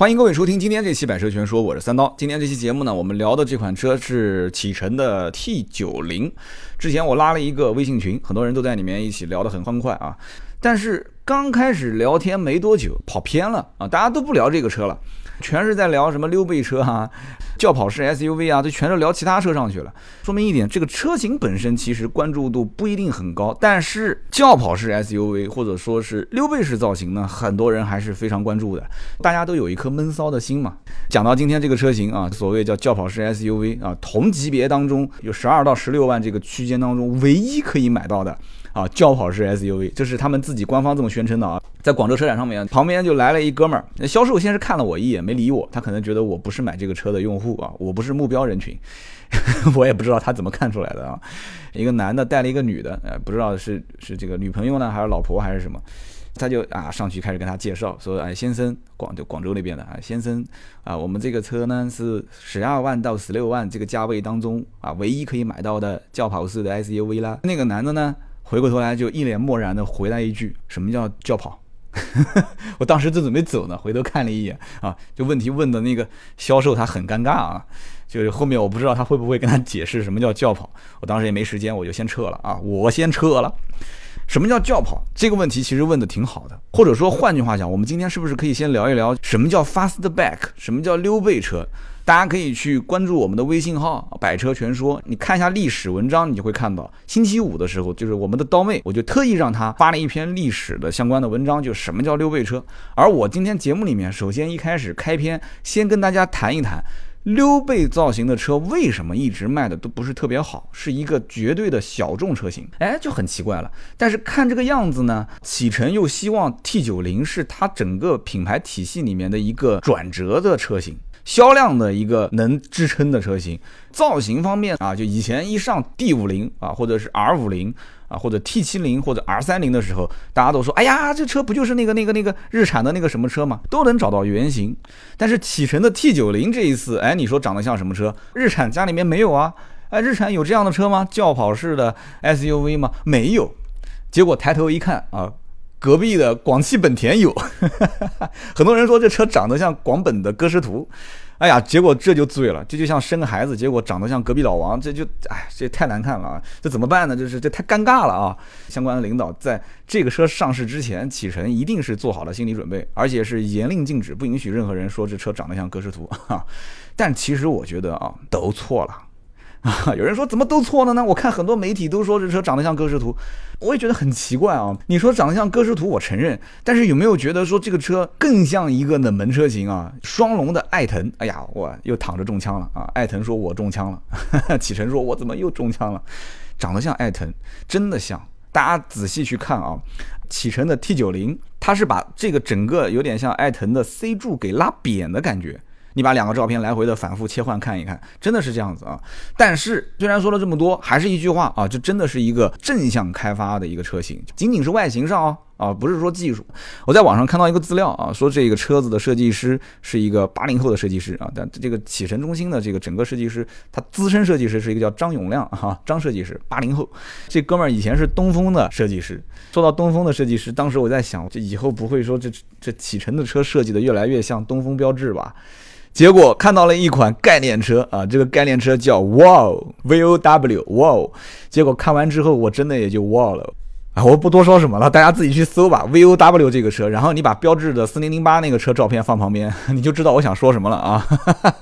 欢迎各位收听今天这期《百车全说》，我是三刀。今天这期节目呢，我们聊的这款车是启辰的 T 九零。之前我拉了一个微信群，很多人都在里面一起聊得很欢快啊。但是刚开始聊天没多久，跑偏了啊，大家都不聊这个车了。全是在聊什么溜背车啊、轿跑式 SUV 啊，这全是聊其他车上去了。说明一点，这个车型本身其实关注度不一定很高，但是轿跑式 SUV 或者说是溜背式造型呢，很多人还是非常关注的。大家都有一颗闷骚的心嘛。讲到今天这个车型啊，所谓叫轿跑式 SUV 啊，同级别当中有十二到十六万这个区间当中唯一可以买到的。啊，轿跑式 SUV，这是他们自己官方这么宣称的啊。在广州车展上面，旁边就来了一哥们儿，销售先是看了我一眼，没理我，他可能觉得我不是买这个车的用户啊，我不是目标人群，我也不知道他怎么看出来的啊。一个男的带了一个女的，呃，不知道是是这个女朋友呢，还是老婆还是什么，他就啊上去开始跟他介绍，说，哎，先生，广就广州那边的啊，先生啊，我们这个车呢是十二万到十六万这个价位当中啊，唯一可以买到的轿跑式的 SUV 啦。那个男的呢？回过头来就一脸漠然的回来一句：“什么叫轿跑？” 我当时正准备走呢，回头看了一眼啊，就问题问的那个销售他很尴尬啊，就是后面我不知道他会不会跟他解释什么叫轿跑，我当时也没时间，我就先撤了啊，我先撤了。什么叫轿跑？这个问题其实问的挺好的，或者说换句话讲，我们今天是不是可以先聊一聊什么叫 fastback，什么叫溜背车？大家可以去关注我们的微信号“百车全说”，你看一下历史文章，你就会看到星期五的时候，就是我们的刀妹，我就特意让她发了一篇历史的相关的文章，就什么叫溜背车。而我今天节目里面，首先一开始开篇，先跟大家谈一谈溜背造型的车为什么一直卖的都不是特别好，是一个绝对的小众车型。哎，就很奇怪了。但是看这个样子呢，启辰又希望 T90 是它整个品牌体系里面的一个转折的车型。销量的一个能支撑的车型，造型方面啊，就以前一上 D 五零啊，或者是 R 五零啊，或者 T 七零或者 R 三零的时候，大家都说，哎呀，这车不就是那个那个那个日产的那个什么车吗？都能找到原型。但是启辰的 T 九零这一次，哎，你说长得像什么车？日产家里面没有啊？哎，日产有这样的车吗？轿跑式的 SUV 吗？没有。结果抬头一看啊。隔壁的广汽本田有，很多人说这车长得像广本的歌诗图，哎呀，结果这就醉了，这就像生个孩子，结果长得像隔壁老王，这就哎，这太难看了啊！这怎么办呢？就是这太尴尬了啊！相关的领导在这个车上市之前，启辰一定是做好了心理准备，而且是严令禁止，不允许任何人说这车长得像歌诗图。但其实我觉得啊，都错了。啊，有人说怎么都错了呢？我看很多媒体都说这车长得像歌诗图，我也觉得很奇怪啊。你说长得像歌诗图，我承认，但是有没有觉得说这个车更像一个冷门车型啊？双龙的艾腾，哎呀，我又躺着中枪了啊！艾腾说我中枪了，启辰说我怎么又中枪了？长得像艾腾，真的像。大家仔细去看啊，启辰的 T 九零，它是把这个整个有点像艾腾的 C 柱给拉扁的感觉。你把两个照片来回的反复切换看一看，真的是这样子啊！但是虽然说了这么多，还是一句话啊，这真的是一个正向开发的一个车型，仅仅是外形上哦啊，不是说技术。我在网上看到一个资料啊，说这个车子的设计师是一个八零后的设计师啊，但这个启辰中心的这个整个设计师，他资深设计师是一个叫张永亮哈，张设计师八零后，这哥们儿以前是东风的设计师。说到东风的设计师，当时我在想，这以后不会说这这启辰的车设计的越来越像东风标致吧？结果看到了一款概念车啊，这个概念车叫 Wow V O W Wow。结果看完之后，我真的也就 Wow 了我不多说什么了，大家自己去搜吧。V O W 这个车，然后你把标志的四零零八那个车照片放旁边，你就知道我想说什么了啊！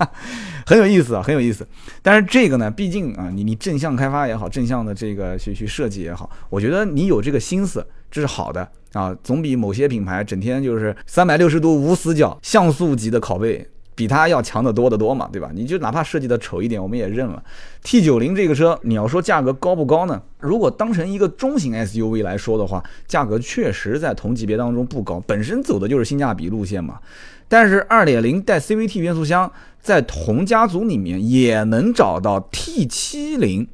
很有意思啊，很有意思。但是这个呢，毕竟啊，你你正向开发也好，正向的这个去去设计也好，我觉得你有这个心思，这是好的啊，总比某些品牌整天就是三百六十度无死角像素级的拷贝。比它要强得多得多嘛，对吧？你就哪怕设计的丑一点，我们也认了。T 九零这个车，你要说价格高不高呢？如果当成一个中型 SUV 来说的话，价格确实在同级别当中不高，本身走的就是性价比路线嘛。但是二点零带 CVT 变速箱，在同家族里面也能找到 T 七零，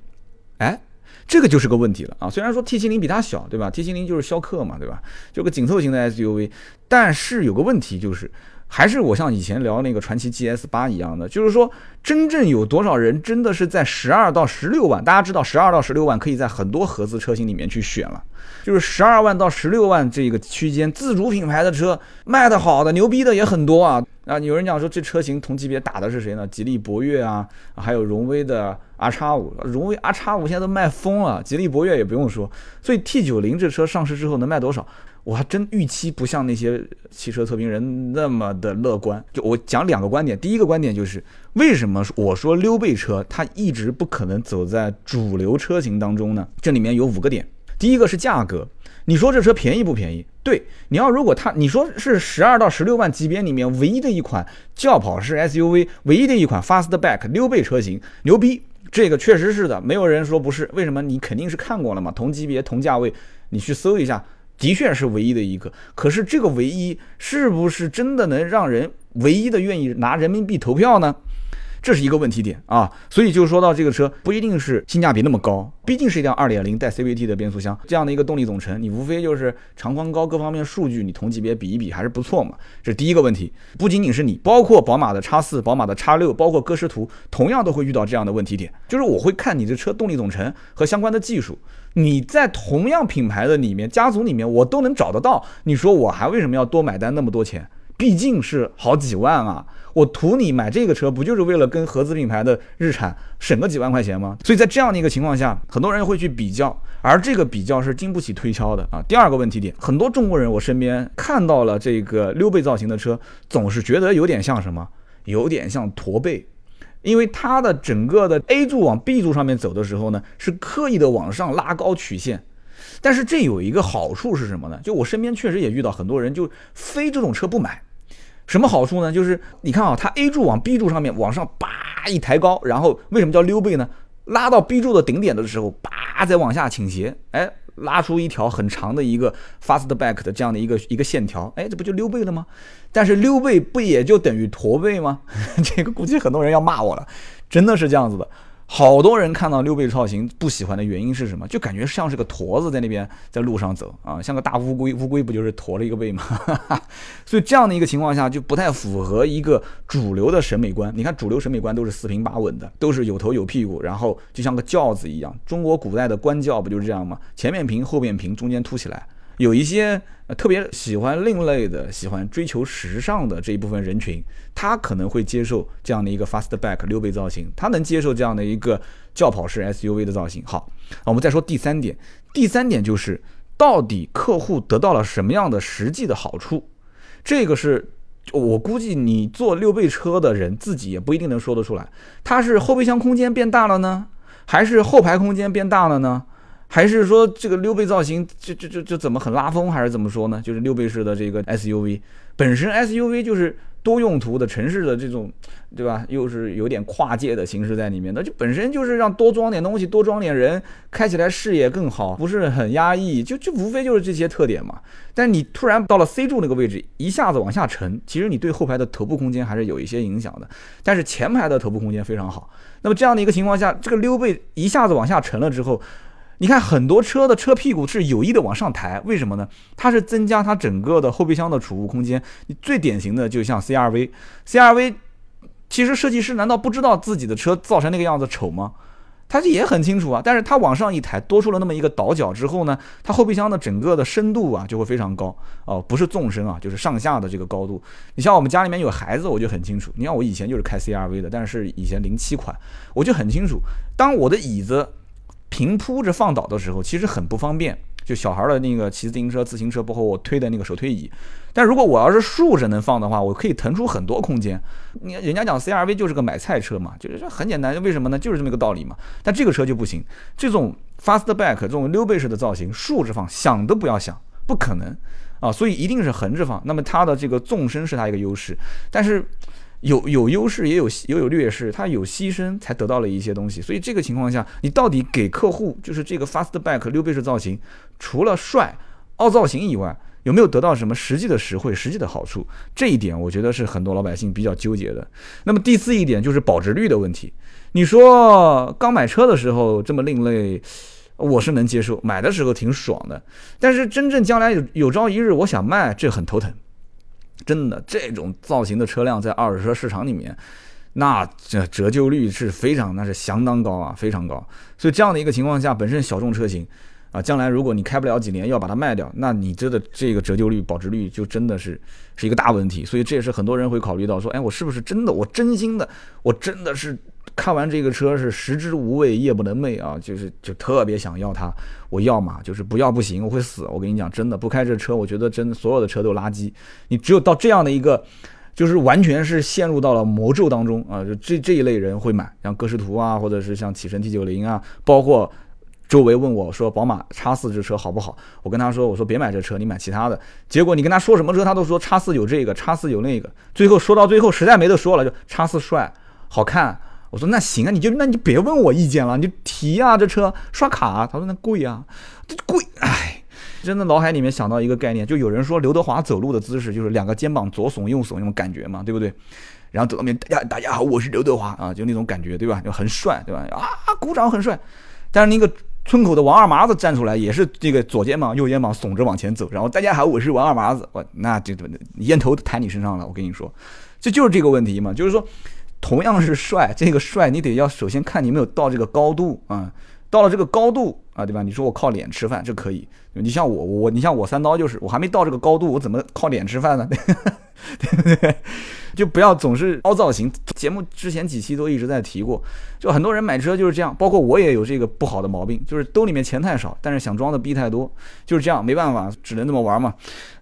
哎，这个就是个问题了啊。虽然说 T 七零比它小，对吧？T 七零就是逍客嘛，对吧？就个紧凑型的 SUV，但是有个问题就是。还是我像以前聊那个传奇 GS 八一样的，就是说，真正有多少人真的是在十二到十六万？大家知道，十二到十六万可以在很多合资车型里面去选了，就是十二万到十六万这个区间，自主品牌的车卖的好的、牛逼的也很多啊啊！有人讲说这车型同级别打的是谁呢？吉利博越啊，还有荣威的 R 叉五，荣威 R 叉五现在都卖疯了，吉利博越也不用说，所以 T 九零这车上市之后能卖多少？我还真预期不像那些汽车测评人那么的乐观。就我讲两个观点，第一个观点就是为什么我说溜背车它一直不可能走在主流车型当中呢？这里面有五个点。第一个是价格，你说这车便宜不便宜？对，你要如果它你说是十二到十六万级别里面唯一的一款轿跑式 SUV，唯一的一款 Fastback 溜背车型，牛逼，这个确实是的，没有人说不是。为什么？你肯定是看过了嘛，同级别同价位，你去搜一下。的确是唯一的一个，可是这个唯一是不是真的能让人唯一的愿意拿人民币投票呢？这是一个问题点啊。所以就说到这个车不一定是性价比那么高，毕竟是一辆2.0带 CVT 的变速箱这样的一个动力总成，你无非就是长宽高各方面数据你同级别比一比还是不错嘛。这是第一个问题。不仅仅是你，包括宝马的 X4、宝马的 X6，包括歌诗图，同样都会遇到这样的问题点，就是我会看你这车动力总成和相关的技术。你在同样品牌的里面，家族里面，我都能找得到。你说我还为什么要多买单那么多钱？毕竟是好几万啊！我图你买这个车，不就是为了跟合资品牌的日产省个几万块钱吗？所以在这样的一个情况下，很多人会去比较，而这个比较是经不起推敲的啊。第二个问题点，很多中国人我身边看到了这个溜背造型的车，总是觉得有点像什么？有点像驼背。因为它的整个的 A 柱往 B 柱上面走的时候呢，是刻意的往上拉高曲线，但是这有一个好处是什么呢？就我身边确实也遇到很多人就非这种车不买，什么好处呢？就是你看啊，它 A 柱往 B 柱上面往上叭一抬高，然后为什么叫溜背呢？拉到 B 柱的顶点的时候，叭再往下倾斜，哎。拉出一条很长的一个 fastback 的这样的一个一个线条，哎，这不就溜背了吗？但是溜背不也就等于驼背吗？这个估计很多人要骂我了，真的是这样子的。好多人看到六背造型不喜欢的原因是什么？就感觉像是个驼子在那边在路上走啊，像个大乌龟，乌龟不就是驼了一个背吗？所以这样的一个情况下就不太符合一个主流的审美观。你看主流审美观都是四平八稳的，都是有头有屁股，然后就像个轿子一样。中国古代的官轿不就是这样吗？前面平，后面平，中间凸起来。有一些特别喜欢另类的、喜欢追求时尚的这一部分人群，他可能会接受这样的一个 fastback 溜背造型，他能接受这样的一个轿跑式 SUV 的造型。好，我们再说第三点，第三点就是到底客户得到了什么样的实际的好处？这个是我估计你坐溜背车的人自己也不一定能说得出来。它是后备箱空间变大了呢，还是后排空间变大了呢？还是说这个溜背造型，就就就就怎么很拉风，还是怎么说呢？就是溜背式的这个 SUV，本身 SUV 就是多用途的城市的这种，对吧？又是有点跨界的形式在里面，那就本身就是让多装点东西，多装点人，开起来视野更好，不是很压抑，就就无非就是这些特点嘛。但你突然到了 C 柱那个位置，一下子往下沉，其实你对后排的头部空间还是有一些影响的。但是前排的头部空间非常好。那么这样的一个情况下，这个溜背一下子往下沉了之后。你看很多车的车屁股是有意的往上抬，为什么呢？它是增加它整个的后备箱的储物空间。你最典型的就像 CRV，CRV 其实设计师难道不知道自己的车造成那个样子丑吗？他也很清楚啊。但是它往上一抬，多出了那么一个倒角之后呢，它后备箱的整个的深度啊就会非常高哦，不是纵深啊，就是上下的这个高度。你像我们家里面有孩子，我就很清楚。你看我以前就是开 CRV 的，但是以前零七款，我就很清楚，当我的椅子。平铺着放倒的时候，其实很不方便。就小孩的那个骑自行车、自行车，包括我推的那个手推椅。但如果我要是竖着能放的话，我可以腾出很多空间。你人家讲 CRV 就是个买菜车嘛，就是很简单。为什么呢？就是这么一个道理嘛。但这个车就不行，这种 fastback 这种溜背式的造型，竖着放想都不要想，不可能啊。所以一定是横着放。那么它的这个纵深是它一个优势，但是。有有优势，也有也有劣势，它有牺牲才得到了一些东西，所以这个情况下，你到底给客户就是这个 fastback 溜背式造型，除了帅、凹造型以外，有没有得到什么实际的实惠、实际的好处？这一点我觉得是很多老百姓比较纠结的。那么第四一点就是保值率的问题。你说刚买车的时候这么另类，我是能接受，买的时候挺爽的，但是真正将来有有朝一日我想卖，这很头疼。真的，这种造型的车辆在二手车市场里面，那这折旧率是非常，那是相当高啊，非常高。所以这样的一个情况下，本身小众车型啊，将来如果你开不了几年要把它卖掉，那你这的这个折旧率、保值率就真的是是一个大问题。所以这也是很多人会考虑到说，哎，我是不是真的，我真心的，我真的是。看完这个车是食之无味，夜不能寐啊，就是就特别想要它，我要嘛，就是不要不行，我会死。我跟你讲，真的不开这车，我觉得真的所有的车都垃圾。你只有到这样的一个，就是完全是陷入到了魔咒当中啊，就这这一类人会买，像歌诗图啊，或者是像启辰 T 九零啊，包括周围问我说宝马叉四这车好不好，我跟他说我说别买这车，你买其他的。结果你跟他说什么车，他都说叉四有这个，叉四有那个。最后说到最后实在没得说了，就叉四帅，好看。我说那行啊，你就那你就别问我意见了，你就提啊，这车刷卡。他说那贵啊，这贵，哎，真的脑海里面想到一个概念，就有人说刘德华走路的姿势就是两个肩膀左耸右耸那种感觉嘛，对不对？然后走到面，大家大家好，我是刘德华啊，就那种感觉，对吧？就很帅，对吧？啊，鼓掌很帅。但是那个村口的王二麻子站出来也是这个左肩膀右肩膀耸着往前走，然后大家好，我是王二麻子，我那这烟头弹你身上了，我跟你说，这就是这个问题嘛，就是说。同样是帅，这个帅你得要首先看你没有到这个高度啊，到了这个高度啊，对吧？你说我靠脸吃饭这可以，你像我我你像我三刀就是我还没到这个高度，我怎么靠脸吃饭呢？对不对？就不要总是凹造型。节目之前几期都一直在提过，就很多人买车就是这样，包括我也有这个不好的毛病，就是兜里面钱太少，但是想装的逼太多，就是这样，没办法，只能这么玩嘛。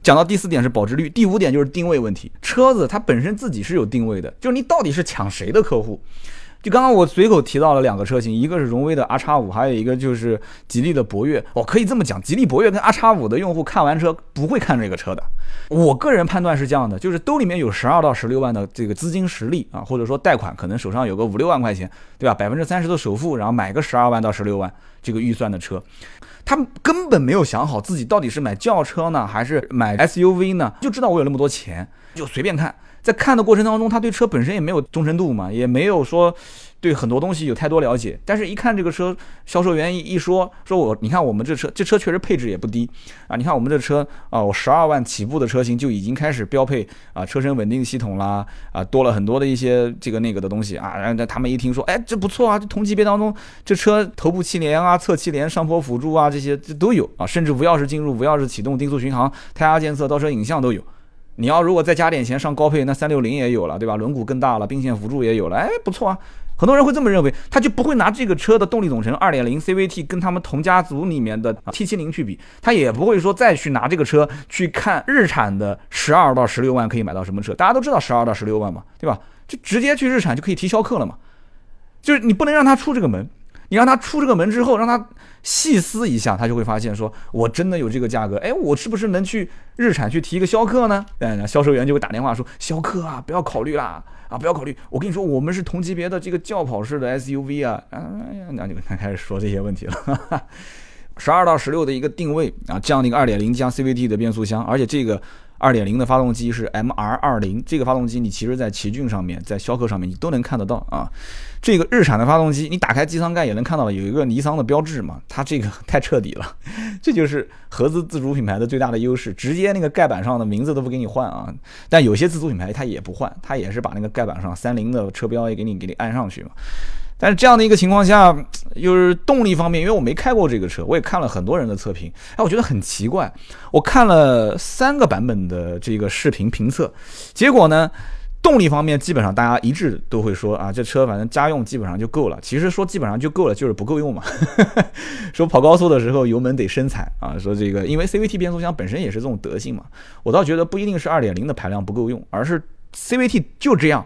讲到第四点是保值率，第五点就是定位问题。车子它本身自己是有定位的，就是你到底是抢谁的客户。就刚刚我随口提到了两个车型，一个是荣威的 R 叉五，还有一个就是吉利的博越。我可以这么讲，吉利博越跟 R 叉五的用户看完车不会看这个车的。我个人判断是这样的，就是兜里面有十二到十六万的这个资金实力啊，或者说贷款可能手上有个五六万块钱，对吧？百分之三十的首付，然后买个十二万到十六万这个预算的车，他根本没有想好自己到底是买轿车呢，还是买 SUV 呢？就知道我有那么多钱，就随便看。在看的过程当中，他对车本身也没有忠诚度嘛，也没有说对很多东西有太多了解。但是，一看这个车，销售员一一说，说我你看我们这车，这车确实配置也不低啊。你看我们这车啊，我十二万起步的车型就已经开始标配啊车身稳定系统啦啊，多了很多的一些这个那个的东西啊。然后他们一听说，哎，这不错啊，这同级别当中，这车头部气帘啊、侧气帘、上坡辅助啊这些这都有啊，甚至无钥匙进入、无钥匙启动、定速巡航、胎压监测、倒车影像都有。你要如果再加点钱上高配，那三六零也有了，对吧？轮毂更大了，并线辅助也有了，哎，不错啊。很多人会这么认为，他就不会拿这个车的动力总成二点零 CVT 跟他们同家族里面的 T 七零去比，他也不会说再去拿这个车去看日产的十二到十六万可以买到什么车。大家都知道十二到十六万嘛，对吧？就直接去日产就可以提逍客了嘛。就是你不能让他出这个门，你让他出这个门之后，让他。细思一下，他就会发现，说我真的有这个价格，哎，我是不是能去日产去提一个逍客呢？嗯，销售员就会打电话说，逍客啊，不要考虑啦，啊，不要考虑，我跟你说，我们是同级别的这个轿跑式的 SUV 啊，哎呀，那就开始说这些问题了。十二到十六的一个定位啊，这样的一个二点零加 CVT 的变速箱，而且这个。二点零的发动机是 MR 二零，这个发动机你其实，在奇骏上面，在逍客上面你都能看得到啊。这个日产的发动机，你打开机舱盖也能看到，有一个尼桑的标志嘛。它这个太彻底了，这就是合资自主品牌的最大的优势，直接那个盖板上的名字都不给你换啊。但有些自主品牌它也不换，它也是把那个盖板上三菱的车标也给你给你按上去嘛。但是这样的一个情况下，又是动力方面，因为我没开过这个车，我也看了很多人的测评，哎，我觉得很奇怪。我看了三个版本的这个视频评测，结果呢，动力方面基本上大家一致都会说啊，这车反正家用基本上就够了。其实说基本上就够了，就是不够用嘛。说跑高速的时候油门得深踩啊。说这个因为 CVT 变速箱本身也是这种德性嘛，我倒觉得不一定是2.0的排量不够用，而是 CVT 就这样。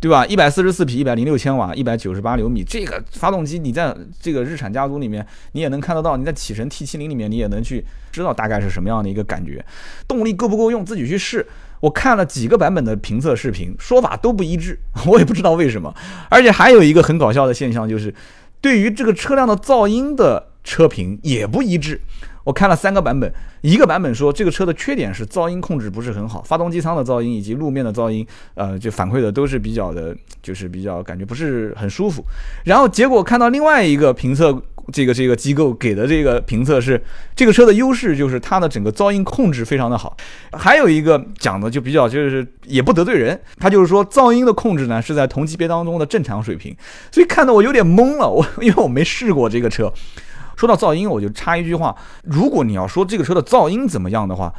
对吧？一百四十四匹，一百零六千瓦，一百九十八牛米，这个发动机你在这个日产家族里面，你也能看得到；你在启辰 T 七零里面，你也能去知道大概是什么样的一个感觉。动力够不够用，自己去试。我看了几个版本的评测视频，说法都不一致，我也不知道为什么。而且还有一个很搞笑的现象，就是对于这个车辆的噪音的车评也不一致。我看了三个版本，一个版本说这个车的缺点是噪音控制不是很好，发动机舱的噪音以及路面的噪音，呃，就反馈的都是比较的，就是比较感觉不是很舒服。然后结果看到另外一个评测。这个这个机构给的这个评测是，这个车的优势就是它的整个噪音控制非常的好。还有一个讲的就比较就是也不得罪人，他就是说噪音的控制呢是在同级别当中的正常水平。所以看得我有点懵了，我因为我没试过这个车。说到噪音，我就插一句话：如果你要说这个车的噪音怎么样的话，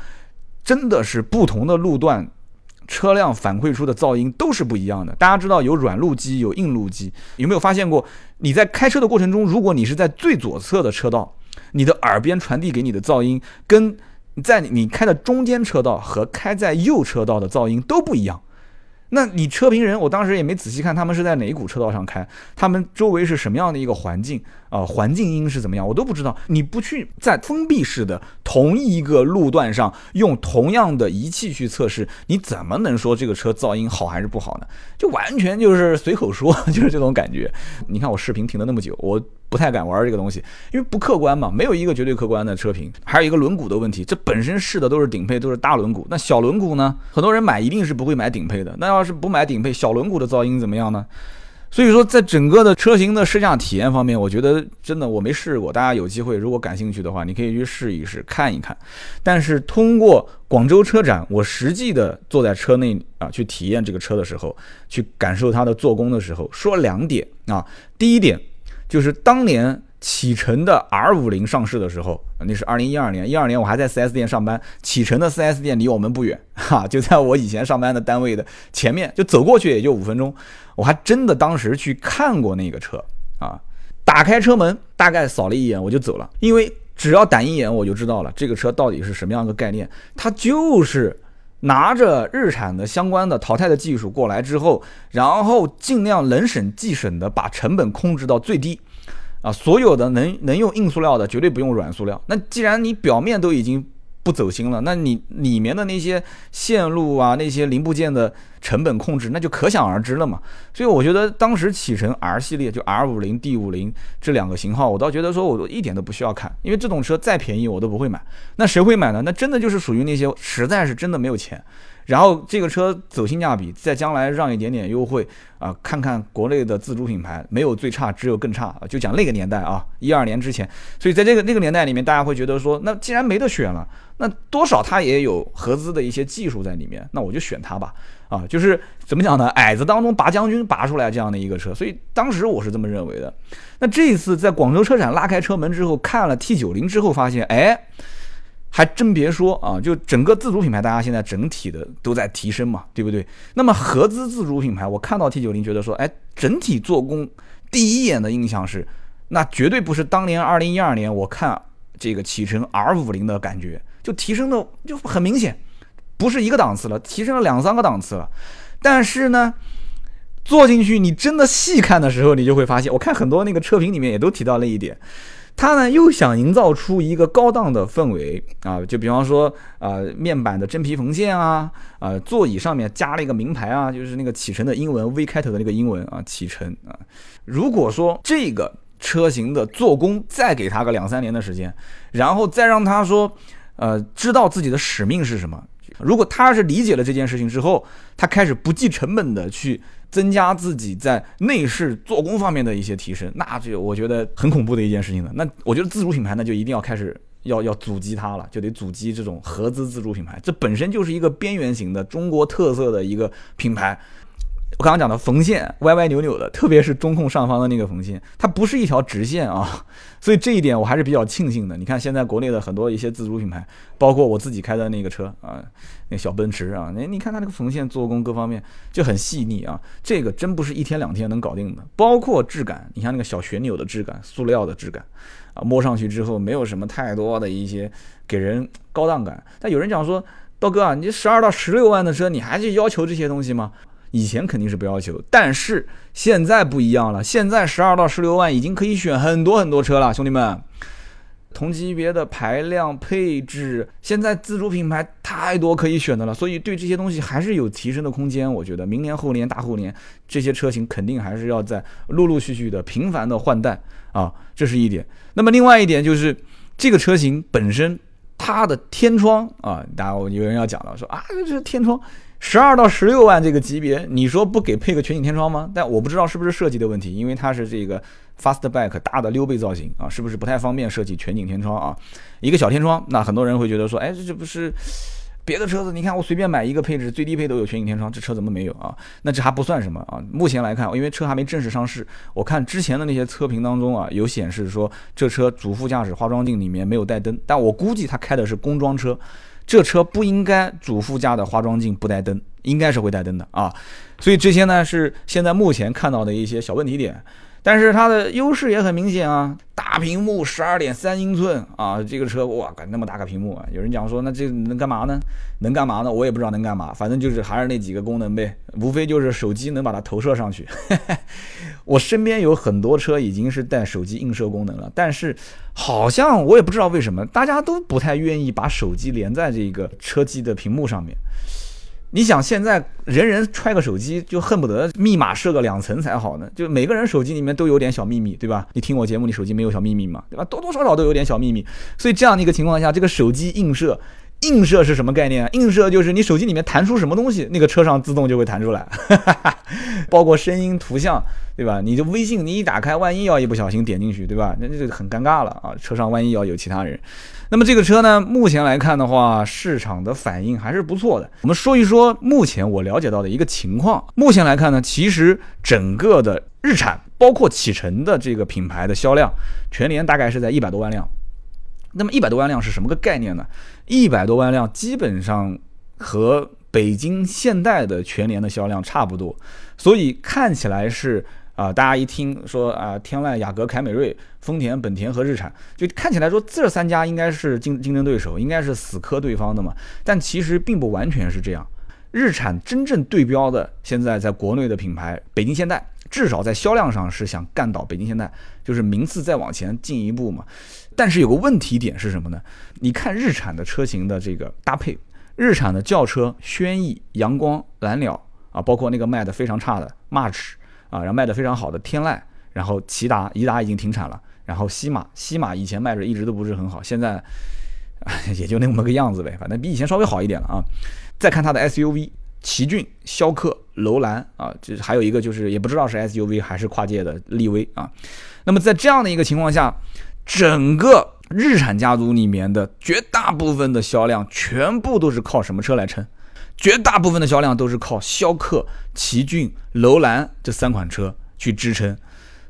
真的是不同的路段。车辆反馈出的噪音都是不一样的。大家知道有软路基有硬路基，有没有发现过？你在开车的过程中，如果你是在最左侧的车道，你的耳边传递给你的噪音，跟在你开的中间车道和开在右车道的噪音都不一样。那你车评人，我当时也没仔细看他们是在哪一股车道上开，他们周围是什么样的一个环境啊？环境音是怎么样，我都不知道。你不去在封闭式的同一个路段上用同样的仪器去测试，你怎么能说这个车噪音好还是不好呢？就完全就是随口说，就是这种感觉。你看我视频停了那么久，我。不太敢玩这个东西，因为不客观嘛，没有一个绝对客观的车评。还有一个轮毂的问题，这本身试的都是顶配，都是大轮毂。那小轮毂呢？很多人买一定是不会买顶配的。那要是不买顶配，小轮毂的噪音怎么样呢？所以说，在整个的车型的试驾体验方面，我觉得真的我没试过。大家有机会如果感兴趣的话，你可以去试一试，看一看。但是通过广州车展，我实际的坐在车内啊，去体验这个车的时候，去感受它的做工的时候，说两点啊，第一点。就是当年启辰的 R 五零上市的时候，那是二零一二年，一二年我还在 4S 店上班，启辰的 4S 店离我们不远，哈，就在我以前上班的单位的前面，就走过去也就五分钟。我还真的当时去看过那个车啊，打开车门，大概扫了一眼我就走了，因为只要打一眼我就知道了这个车到底是什么样的概念，它就是。拿着日产的相关的淘汰的技术过来之后，然后尽量能省即省的把成本控制到最低，啊，所有的能能用硬塑料的绝对不用软塑料。那既然你表面都已经。不走心了，那你里面的那些线路啊，那些零部件的成本控制，那就可想而知了嘛。所以我觉得当时启辰 R 系列就 R 五零、D 五零这两个型号，我倒觉得说我一点都不需要看，因为这种车再便宜我都不会买。那谁会买呢？那真的就是属于那些实在是真的没有钱。然后这个车走性价比，在将来让一点点优惠啊，看看国内的自主品牌没有最差，只有更差就讲那个年代啊，一二年之前。所以在这个那个年代里面，大家会觉得说，那既然没得选了，那多少它也有合资的一些技术在里面，那我就选它吧。啊，就是怎么讲呢？矮子当中拔将军拔出来这样的一个车，所以当时我是这么认为的。那这一次在广州车展拉开车门之后，看了 T 九零之后，发现哎。还真别说啊，就整个自主品牌，大家现在整体的都在提升嘛，对不对？那么合资自主品牌，我看到 T 九零，觉得说，哎，整体做工，第一眼的印象是，那绝对不是当年二零一二年我看这个启辰 R 五零的感觉，就提升的就很明显，不是一个档次了，提升了两三个档次了。但是呢，坐进去你真的细看的时候，你就会发现，我看很多那个车评里面也都提到那一点。他呢又想营造出一个高档的氛围啊，就比方说啊，面板的真皮缝线啊，啊，座椅上面加了一个名牌啊，就是那个启辰的英文 V 开头的那个英文啊，启辰啊。如果说这个车型的做工再给他个两三年的时间，然后再让他说，呃，知道自己的使命是什么。如果他是理解了这件事情之后，他开始不计成本的去。增加自己在内饰做工方面的一些提升，那就我觉得很恐怖的一件事情了。那我觉得自主品牌呢，就一定要开始要要阻击它了，就得阻击这种合资自主品牌。这本身就是一个边缘型的中国特色的一个品牌。我刚刚讲的缝线歪歪扭扭的，特别是中控上方的那个缝线，它不是一条直线啊，所以这一点我还是比较庆幸的。你看现在国内的很多一些自主品牌，包括我自己开的那个车啊，那小奔驰啊，那你看它那个缝线做工各方面就很细腻啊，这个真不是一天两天能搞定的。包括质感，你看那个小旋钮的质感，塑料的质感啊，摸上去之后没有什么太多的一些给人高档感。但有人讲说，刀哥啊，你十二到十六万的车，你还去要求这些东西吗？以前肯定是不要求，但是现在不一样了。现在十二到十六万已经可以选很多很多车了，兄弟们。同级别的排量配置，现在自主品牌太多可以选的了，所以对这些东西还是有提升的空间。我觉得明年、后年、大后年这些车型肯定还是要在陆陆续续的频繁的换代啊，这是一点。那么另外一点就是。这个车型本身它的天窗啊，大家有人要讲了，说啊，这天窗十二到十六万这个级别，你说不给配个全景天窗吗？但我不知道是不是设计的问题，因为它是这个 fastback 大的溜背造型啊，是不是不太方便设计全景天窗啊？一个小天窗，那很多人会觉得说，哎，这这不是。别的车子，你看我随便买一个配置，最低配都有全景天窗，这车怎么没有啊？那这还不算什么啊。目前来看，因为车还没正式上市，我看之前的那些测评当中啊，有显示说这车主副驾驶化妆镜里面没有带灯，但我估计他开的是工装车，这车不应该主副驾的化妆镜不带灯，应该是会带灯的啊。所以这些呢是现在目前看到的一些小问题点。但是它的优势也很明显啊，大屏幕十二点三英寸啊，这个车哇，那么大个屏幕啊！有人讲说，那这能干嘛呢？能干嘛呢？我也不知道能干嘛，反正就是还是那几个功能呗，无非就是手机能把它投射上去。我身边有很多车已经是带手机映射功能了，但是好像我也不知道为什么，大家都不太愿意把手机连在这个车机的屏幕上面。你想现在人人揣个手机，就恨不得密码设个两层才好呢？就每个人手机里面都有点小秘密，对吧？你听我节目，你手机没有小秘密吗？对吧？多多少少都有点小秘密。所以这样的一个情况下，这个手机映射，映射是什么概念啊？映射就是你手机里面弹出什么东西，那个车上自动就会弹出来，包括声音、图像，对吧？你就微信你一打开，万一要一不小心点进去，对吧？那这就很尴尬了啊！车上万一要有其他人。那么这个车呢，目前来看的话，市场的反应还是不错的。我们说一说目前我了解到的一个情况。目前来看呢，其实整个的日产，包括启辰的这个品牌的销量，全年大概是在一百多万辆。那么一百多万辆是什么个概念呢？一百多万辆基本上和北京现代的全年的销量差不多，所以看起来是。啊，大家一听说啊，天籁、雅阁、凯美瑞、丰田、本田和日产，就看起来说这三家应该是竞竞争对手，应该是死磕对方的嘛。但其实并不完全是这样。日产真正对标的现在在国内的品牌北京现代，至少在销量上是想干倒北京现代，就是名次再往前进一步嘛。但是有个问题点是什么呢？你看日产的车型的这个搭配，日产的轿车轩逸、阳光、蓝鸟啊，包括那个卖的非常差的 March。啊，然后卖的非常好的天籁，然后骐达，骐达已经停产了，然后西马，西马以前卖着一直都不是很好，现在也就那么个样子呗，反正比以前稍微好一点了啊。再看它的 SUV，奇骏、逍客、楼兰啊，这还有一个就是也不知道是 SUV 还是跨界的力威啊。那么在这样的一个情况下，整个日产家族里面的绝大部分的销量全部都是靠什么车来撑？绝大部分的销量都是靠逍客、奇骏、楼兰这三款车去支撑，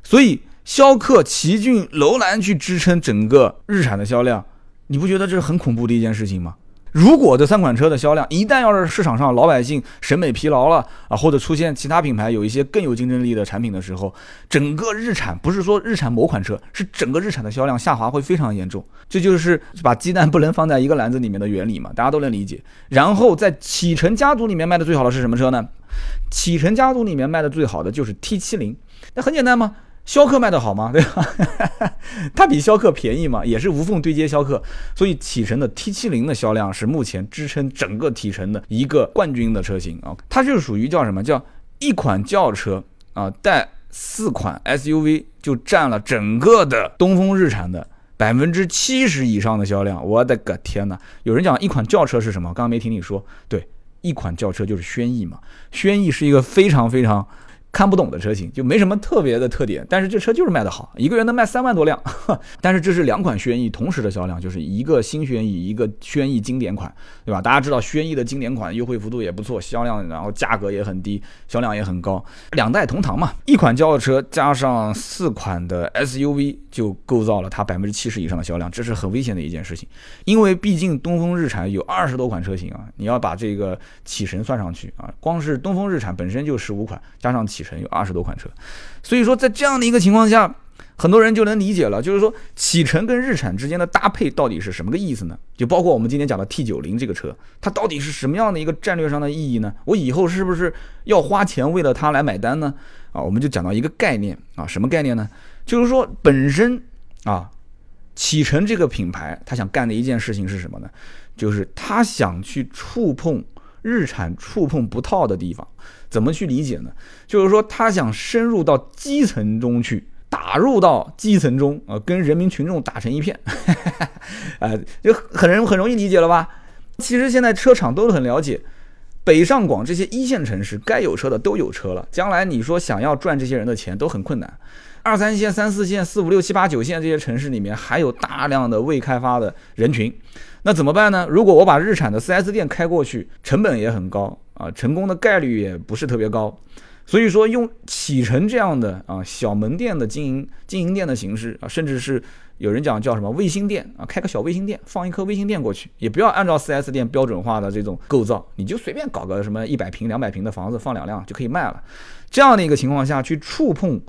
所以逍客、奇骏、楼兰去支撑整个日产的销量，你不觉得这是很恐怖的一件事情吗？如果这三款车的销量一旦要是市场上老百姓审美疲劳了啊，或者出现其他品牌有一些更有竞争力的产品的时候，整个日产不是说日产某款车，是整个日产的销量下滑会非常严重。这就是把鸡蛋不能放在一个篮子里面的原理嘛，大家都能理解。然后在启辰家族里面卖的最好的是什么车呢？启辰家族里面卖的最好的就是 T 七零那很简单吗？逍客卖的好吗？对吧？它比逍客便宜嘛，也是无缝对接逍客，所以启辰的 T70 的销量是目前支撑整个启辰的一个冠军的车型啊。它就是属于叫什么叫一款轿车啊带四款 SUV 就占了整个的东风日产的百分之七十以上的销量。我的个天哪！有人讲一款轿车是什么？刚刚没听你说，对，一款轿车就是轩逸嘛。轩逸是一个非常非常。看不懂的车型就没什么特别的特点，但是这车就是卖得好，一个月能卖三万多辆。但是这是两款轩逸同时的销量，就是一个新轩逸，一个轩逸经典款，对吧？大家知道轩逸的经典款优惠幅度也不错，销量然后价格也很低，销量也很高。两代同堂嘛，一款轿车加上四款的 SUV 就构造了它百分之七十以上的销量，这是很危险的一件事情。因为毕竟东风日产有二十多款车型啊，你要把这个启辰算上去啊，光是东风日产本身就十五款，加上启。启辰有二十多款车，所以说在这样的一个情况下，很多人就能理解了，就是说启辰跟日产之间的搭配到底是什么个意思呢？就包括我们今天讲的 T 九零这个车，它到底是什么样的一个战略上的意义呢？我以后是不是要花钱为了它来买单呢？啊，我们就讲到一个概念啊，什么概念呢？就是说本身啊，启辰这个品牌，他想干的一件事情是什么呢？就是他想去触碰日产触碰不到的地方。怎么去理解呢？就是说，他想深入到基层中去打入到基层中啊，跟人民群众打成一片，啊，就很容很容易理解了吧？其实现在车厂都很了解，北上广这些一线城市该有车的都有车了，将来你说想要赚这些人的钱都很困难。二三线、三四线、四五六七八九线这些城市里面还有大量的未开发的人群，那怎么办呢？如果我把日产的 4S 店开过去，成本也很高啊，成功的概率也不是特别高。所以说，用启辰这样的啊小门店的经营经营店的形式啊，甚至是有人讲叫什么卫星店啊，开个小卫星店，放一颗卫星店过去，也不要按照 4S 店标准化的这种构造，你就随便搞个什么一百平、两百平的房子，放两辆就可以卖了。这样的一个情况下去触碰。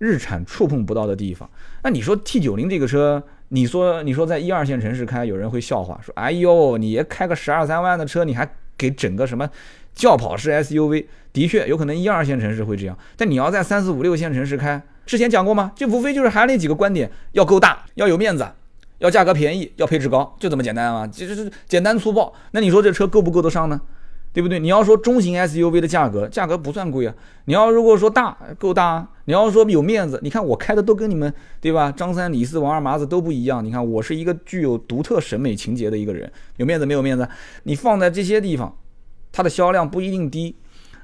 日产触碰不到的地方，那你说 T 九零这个车，你说你说在一二线城市开，有人会笑话说，哎呦，你开个十二三万的车，你还给整个什么轿跑式 SUV？的确有可能一二线城市会这样，但你要在三四五六线城市开，之前讲过吗？就无非就是还那几个观点，要够大，要有面子，要价格便宜，要配置高，就这么简单啊，就是简单粗暴。那你说这车够不够得上呢？对不对？你要说中型 SUV 的价格，价格不算贵啊。你要如果说大够大，你要说有面子，你看我开的都跟你们对吧？张三李四王二麻子都不一样。你看我是一个具有独特审美情节的一个人，有面子没有面子？你放在这些地方，它的销量不一定低。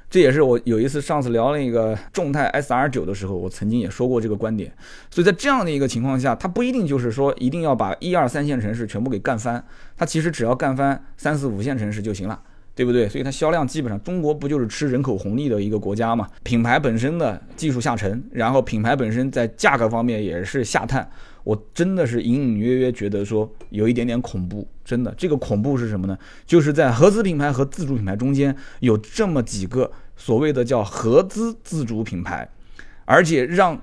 这也是我有一次上次聊那个众泰 SR 九的时候，我曾经也说过这个观点。所以在这样的一个情况下，它不一定就是说一定要把一二三线城市全部给干翻，它其实只要干翻三四五线城市就行了。对不对？所以它销量基本上，中国不就是吃人口红利的一个国家嘛？品牌本身的技术下沉，然后品牌本身在价格方面也是下探。我真的是隐隐约约觉得说有一点点恐怖，真的。这个恐怖是什么呢？就是在合资品牌和自主品牌中间有这么几个所谓的叫合资自主品牌，而且让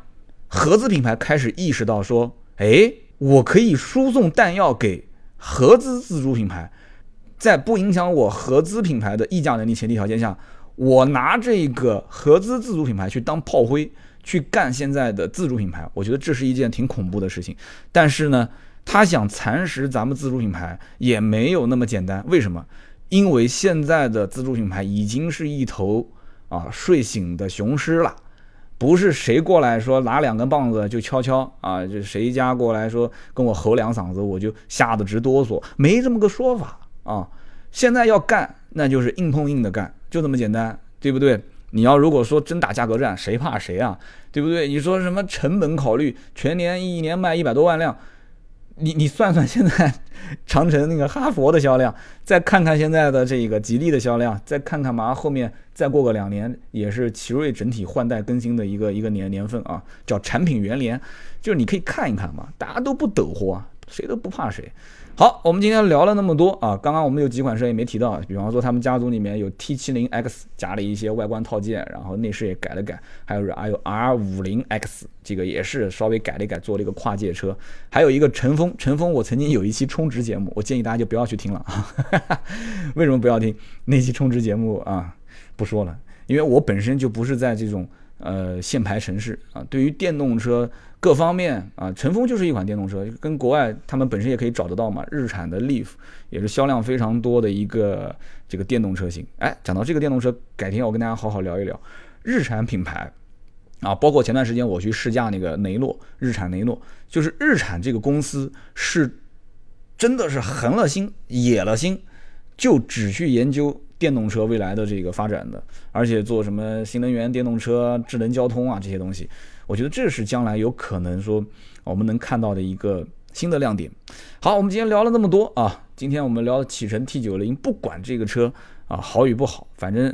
合资品牌开始意识到说，哎，我可以输送弹药给合资自主品牌。在不影响我合资品牌的溢价能力前提条件下，我拿这个合资自主品牌去当炮灰，去干现在的自主品牌，我觉得这是一件挺恐怖的事情。但是呢，他想蚕食咱们自主品牌也没有那么简单。为什么？因为现在的自主品牌已经是一头啊睡醒的雄狮了，不是谁过来说拿两根棒子就敲敲啊，就谁家过来说跟我吼两嗓子，我就吓得直哆嗦，没这么个说法。啊，现在要干，那就是硬碰硬的干，就这么简单，对不对？你要如果说真打价格战，谁怕谁啊？对不对？你说什么成本考虑，全年一年卖一百多万辆，你你算算现在长城那个哈佛的销量，再看看现在的这个吉利的销量，再看看嘛，后面再过个两年，也是奇瑞整体换代更新的一个一个年年份啊，叫产品元年，就是你可以看一看嘛，大家都不抖货，谁都不怕谁。好，我们今天聊了那么多啊，刚刚我们有几款车也没提到，比方说他们家族里面有 T70X 加了一些外观套件，然后内饰也改了改，还有还有 R50X 这个也是稍微改了改，做了一个跨界车，还有一个晨风，晨风我曾经有一期充值节目，我建议大家就不要去听了啊，为什么不要听那期充值节目啊？不说了，因为我本身就不是在这种呃限牌城市啊，对于电动车。各方面啊，晨风就是一款电动车，跟国外他们本身也可以找得到嘛。日产的 Leaf 也是销量非常多的一个这个电动车型。哎，讲到这个电动车，改天我跟大家好好聊一聊日产品牌啊，包括前段时间我去试驾那个雷诺，日产雷诺，就是日产这个公司是真的是横了心、野了心，就只去研究电动车未来的这个发展的，而且做什么新能源电动车、智能交通啊这些东西。我觉得这是将来有可能说我们能看到的一个新的亮点。好，我们今天聊了那么多啊，今天我们聊启辰 T 九零，不管这个车啊好与不好，反正。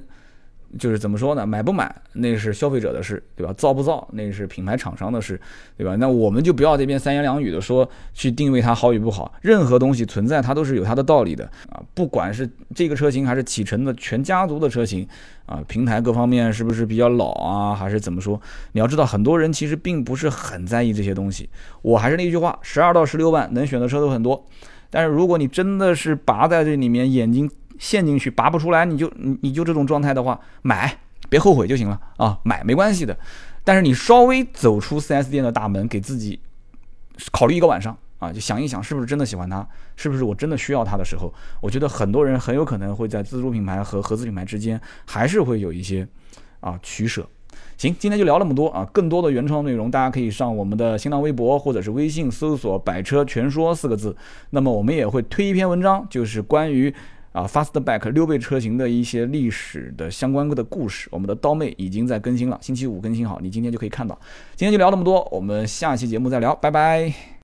就是怎么说呢？买不买那是消费者的事，对吧？造不造那是品牌厂商的事，对吧？那我们就不要这边三言两语的说去定位它好与不好。任何东西存在它都是有它的道理的啊！不管是这个车型还是启辰的全家族的车型啊，平台各方面是不是比较老啊，还是怎么说？你要知道，很多人其实并不是很在意这些东西。我还是那句话，十二到十六万能选的车都很多，但是如果你真的是拔在这里面，眼睛。陷进去拔不出来，你就你你就这种状态的话，买别后悔就行了啊，买没关系的。但是你稍微走出 4S 店的大门，给自己考虑一个晚上啊，就想一想是不是真的喜欢它，是不是我真的需要它的时候，我觉得很多人很有可能会在自主品牌和合资品牌之间还是会有一些啊取舍。行，今天就聊那么多啊，更多的原创内容大家可以上我们的新浪微博或者是微信搜索“百车全说”四个字，那么我们也会推一篇文章，就是关于。啊，Fastback 溜背车型的一些历史的相关的故事，我们的刀妹已经在更新了，星期五更新好，你今天就可以看到。今天就聊这么多，我们下期节目再聊，拜拜。